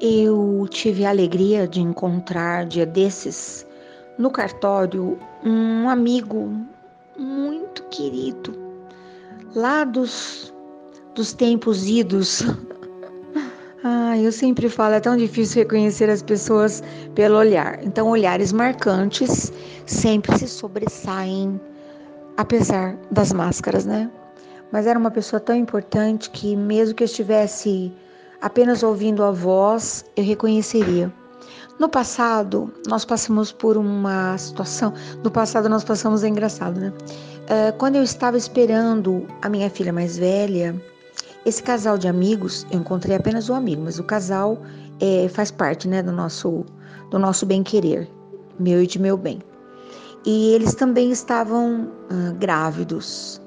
Eu tive a alegria de encontrar dia desses no cartório um amigo muito querido, lá dos, dos tempos idos. ah, eu sempre falo, é tão difícil reconhecer as pessoas pelo olhar. Então, olhares marcantes sempre se sobressaem, apesar das máscaras, né? Mas era uma pessoa tão importante que, mesmo que eu estivesse apenas ouvindo a voz, eu reconheceria. No passado, nós passamos por uma situação. No passado, nós passamos, é engraçado, né? Uh, quando eu estava esperando a minha filha mais velha, esse casal de amigos, eu encontrei apenas um amigo, mas o casal é, faz parte, né, do nosso, do nosso bem-querer, meu e de meu bem. E eles também estavam uh, grávidos.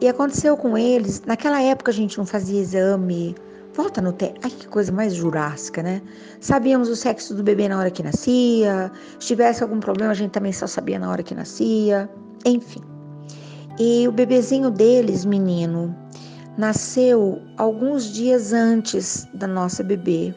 E aconteceu com eles, naquela época a gente não fazia exame, volta no tempo, ai que coisa mais jurássica, né? Sabíamos o sexo do bebê na hora que nascia, se tivesse algum problema a gente também só sabia na hora que nascia, enfim. E o bebezinho deles, menino, nasceu alguns dias antes da nossa bebê.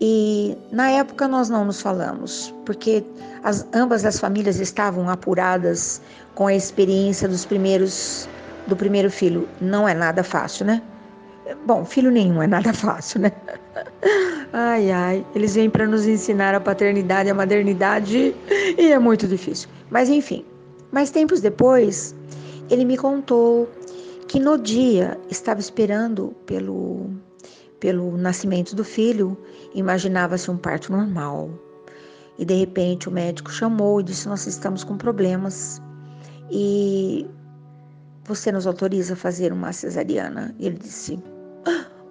E na época nós não nos falamos, porque as, ambas as famílias estavam apuradas com a experiência dos primeiros do primeiro filho não é nada fácil, né? Bom, filho nenhum é nada fácil, né? Ai, ai, eles vêm para nos ensinar a paternidade, a maternidade e é muito difícil. Mas enfim, mais tempos depois, ele me contou que no dia estava esperando pelo pelo nascimento do filho, imaginava-se um parto normal. E de repente o médico chamou e disse: Nós estamos com problemas. E você nos autoriza a fazer uma cesariana? Ele disse: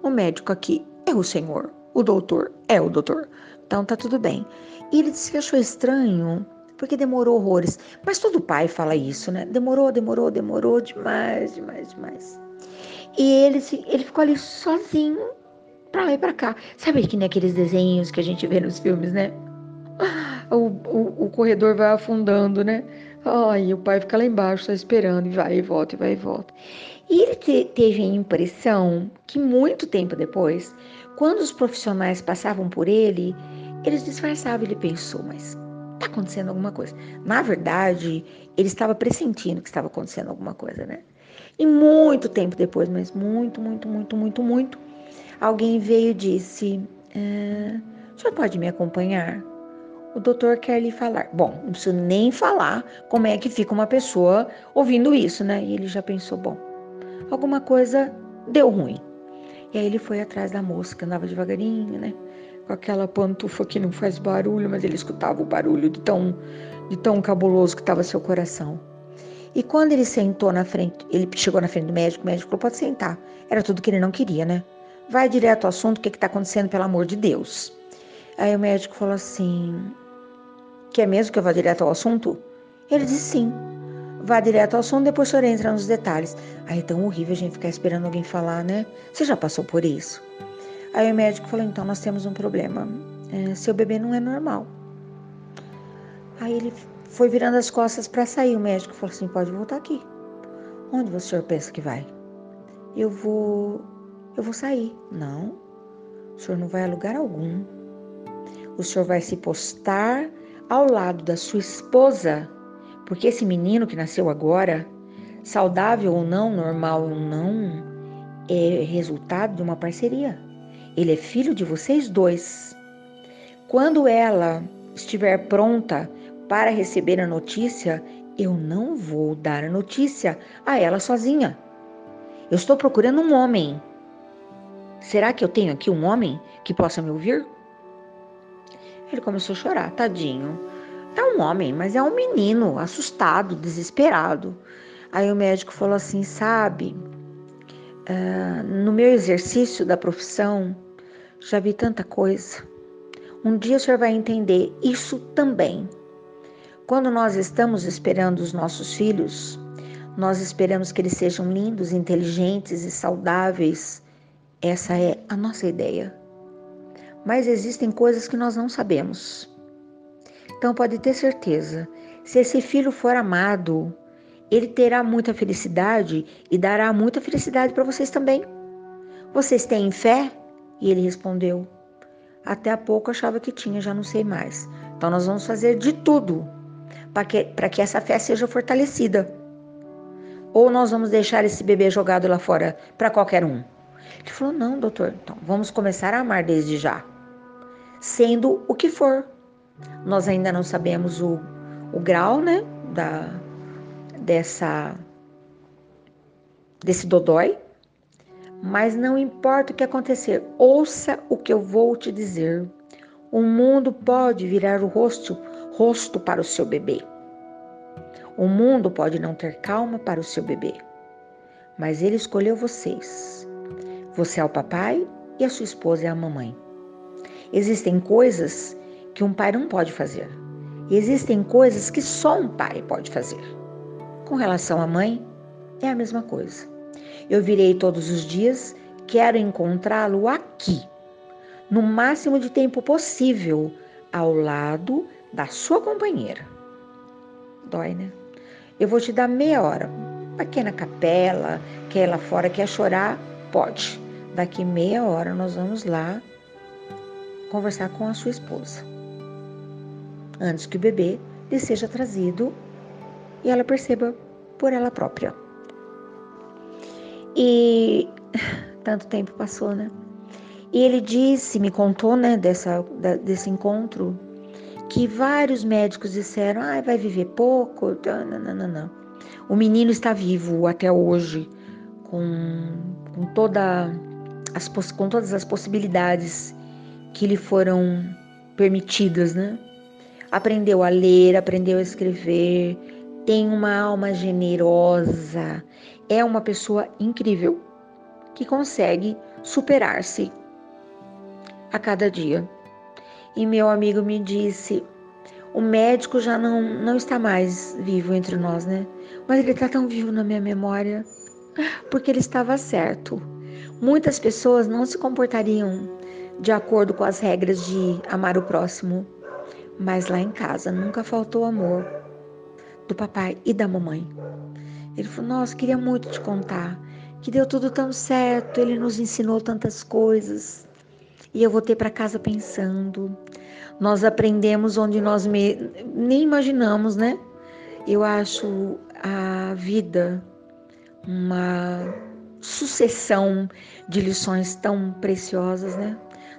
O médico aqui é o senhor, o doutor é o doutor. Então tá tudo bem. E ele disse que achou estranho, porque demorou horrores. Mas todo pai fala isso, né? Demorou, demorou, demorou demais, demais, demais. E ele, ele ficou ali sozinho, pra lá e pra cá. Sabe que desenhos que a gente vê nos filmes, né? O, o, o corredor vai afundando, né? Ai, o pai fica lá embaixo, só esperando, e vai e volta, e vai e volta. E ele te, teve a impressão que muito tempo depois, quando os profissionais passavam por ele, eles disfarçavam. Ele pensou, mas está acontecendo alguma coisa. Na verdade, ele estava pressentindo que estava acontecendo alguma coisa, né? E muito tempo depois, mas muito, muito, muito, muito, muito, alguém veio e disse: ah, O senhor pode me acompanhar? O doutor quer lhe falar. Bom, não preciso nem falar como é que fica uma pessoa ouvindo isso, né? E ele já pensou, bom, alguma coisa deu ruim. E aí ele foi atrás da moça, que andava devagarinho, né? Com aquela pantufa que não faz barulho, mas ele escutava o barulho de tão, de tão cabuloso que estava seu coração. E quando ele sentou na frente, ele chegou na frente do médico, o médico falou: pode sentar. Era tudo que ele não queria, né? Vai direto ao assunto, o que está acontecendo, pelo amor de Deus. Aí o médico falou assim: Quer mesmo que eu vá direto ao assunto? Ele disse sim. Vá direto ao assunto, depois o senhor entra nos detalhes. Aí é tão horrível a gente ficar esperando alguém falar, né? Você já passou por isso? Aí o médico falou: então nós temos um problema. É, seu bebê não é normal. Aí ele foi virando as costas para sair. O médico falou assim: pode voltar aqui. Onde o senhor pensa que vai? Eu vou. Eu vou sair. Não. O senhor não vai a lugar algum. O senhor vai se postar ao lado da sua esposa, porque esse menino que nasceu agora, saudável ou não, normal ou não, é resultado de uma parceria. Ele é filho de vocês dois. Quando ela estiver pronta para receber a notícia, eu não vou dar a notícia a ela sozinha. Eu estou procurando um homem. Será que eu tenho aqui um homem que possa me ouvir? Ele começou a chorar, tadinho. É um homem, mas é um menino, assustado, desesperado. Aí o médico falou assim: sabe, uh, no meu exercício da profissão, já vi tanta coisa. Um dia o senhor vai entender isso também. Quando nós estamos esperando os nossos filhos, nós esperamos que eles sejam lindos, inteligentes e saudáveis. Essa é a nossa ideia mas existem coisas que nós não sabemos. Então pode ter certeza, se esse filho for amado, ele terá muita felicidade e dará muita felicidade para vocês também. Vocês têm fé? E ele respondeu: Até há pouco achava que tinha, já não sei mais. Então nós vamos fazer de tudo para que, que essa fé seja fortalecida. Ou nós vamos deixar esse bebê jogado lá fora para qualquer um? Ele falou: não, doutor, então vamos começar a amar desde já. Sendo o que for. Nós ainda não sabemos o, o grau, né, da, dessa, desse dodói, mas não importa o que acontecer, ouça o que eu vou te dizer. O mundo pode virar o rosto, rosto para o seu bebê. O mundo pode não ter calma para o seu bebê, mas ele escolheu vocês. Você é o papai e a sua esposa é a mamãe. Existem coisas que um pai não pode fazer. E existem coisas que só um pai pode fazer. Com relação à mãe, é a mesma coisa. Eu virei todos os dias, quero encontrá-lo aqui, no máximo de tempo possível, ao lado da sua companheira. Dói, né? Eu vou te dar meia hora. Aqui na capela, quer ir lá fora, quer chorar, pode. Daqui meia hora nós vamos lá conversar com a sua esposa. Antes que o bebê lhe seja trazido e ela perceba por ela própria. E tanto tempo passou, né? E ele disse, me contou, né, dessa, desse encontro, que vários médicos disseram, ah, vai viver pouco, não, não, não, não. O menino está vivo até hoje, com, com, toda as, com todas as possibilidades que lhe foram permitidas, né? Aprendeu a ler, aprendeu a escrever, tem uma alma generosa, é uma pessoa incrível que consegue superar-se a cada dia. E meu amigo me disse: o médico já não, não está mais vivo entre nós, né? Mas ele está tão vivo na minha memória, porque ele estava certo. Muitas pessoas não se comportariam de acordo com as regras de amar o próximo, mas lá em casa nunca faltou amor do papai e da mamãe. Ele falou: Nossa, queria muito te contar que deu tudo tão certo, ele nos ensinou tantas coisas. E eu voltei para casa pensando. Nós aprendemos onde nós me... nem imaginamos, né? Eu acho a vida uma sucessão de lições tão preciosas, né?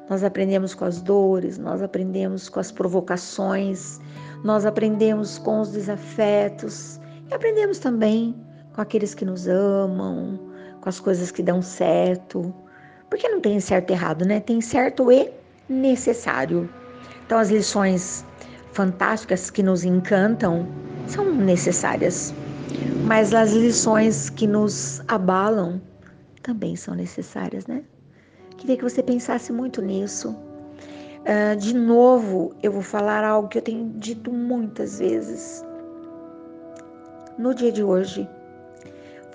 Nós aprendemos com as dores, nós aprendemos com as provocações, nós aprendemos com os desafetos e aprendemos também com aqueles que nos amam, com as coisas que dão certo. Porque não tem certo e errado, né? Tem certo e necessário. Então, as lições fantásticas que nos encantam são necessárias, mas as lições que nos abalam também são necessárias, né? Queria que você pensasse muito nisso. Uh, de novo, eu vou falar algo que eu tenho dito muitas vezes. No dia de hoje,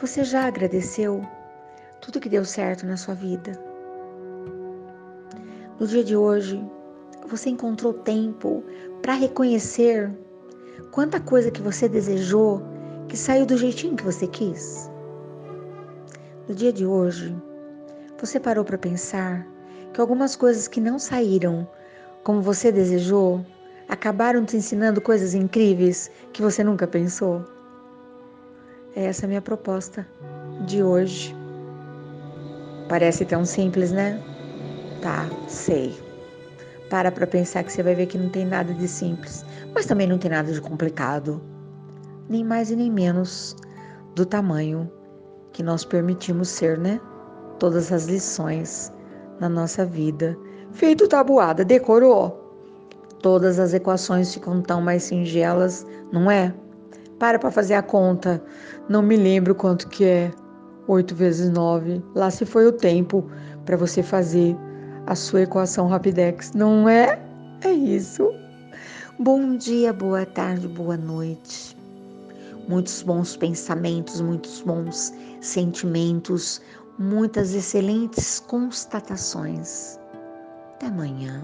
você já agradeceu tudo que deu certo na sua vida? No dia de hoje, você encontrou tempo para reconhecer quanta coisa que você desejou que saiu do jeitinho que você quis? No dia de hoje, você parou para pensar que algumas coisas que não saíram como você desejou acabaram te ensinando coisas incríveis que você nunca pensou? É essa a minha proposta de hoje. Parece tão simples, né? Tá, sei. Para para pensar que você vai ver que não tem nada de simples, mas também não tem nada de complicado. Nem mais e nem menos do tamanho que nós permitimos ser, né? Todas as lições na nossa vida. Feito tabuada, decorou? Todas as equações ficam tão mais singelas, não é? Para para fazer a conta. Não me lembro quanto que é 8 vezes 9. Lá se foi o tempo para você fazer a sua equação Rapidex, não é? É isso. Bom dia, boa tarde, boa noite. Muitos bons pensamentos, muitos bons sentimentos, muitas excelentes constatações. Até amanhã.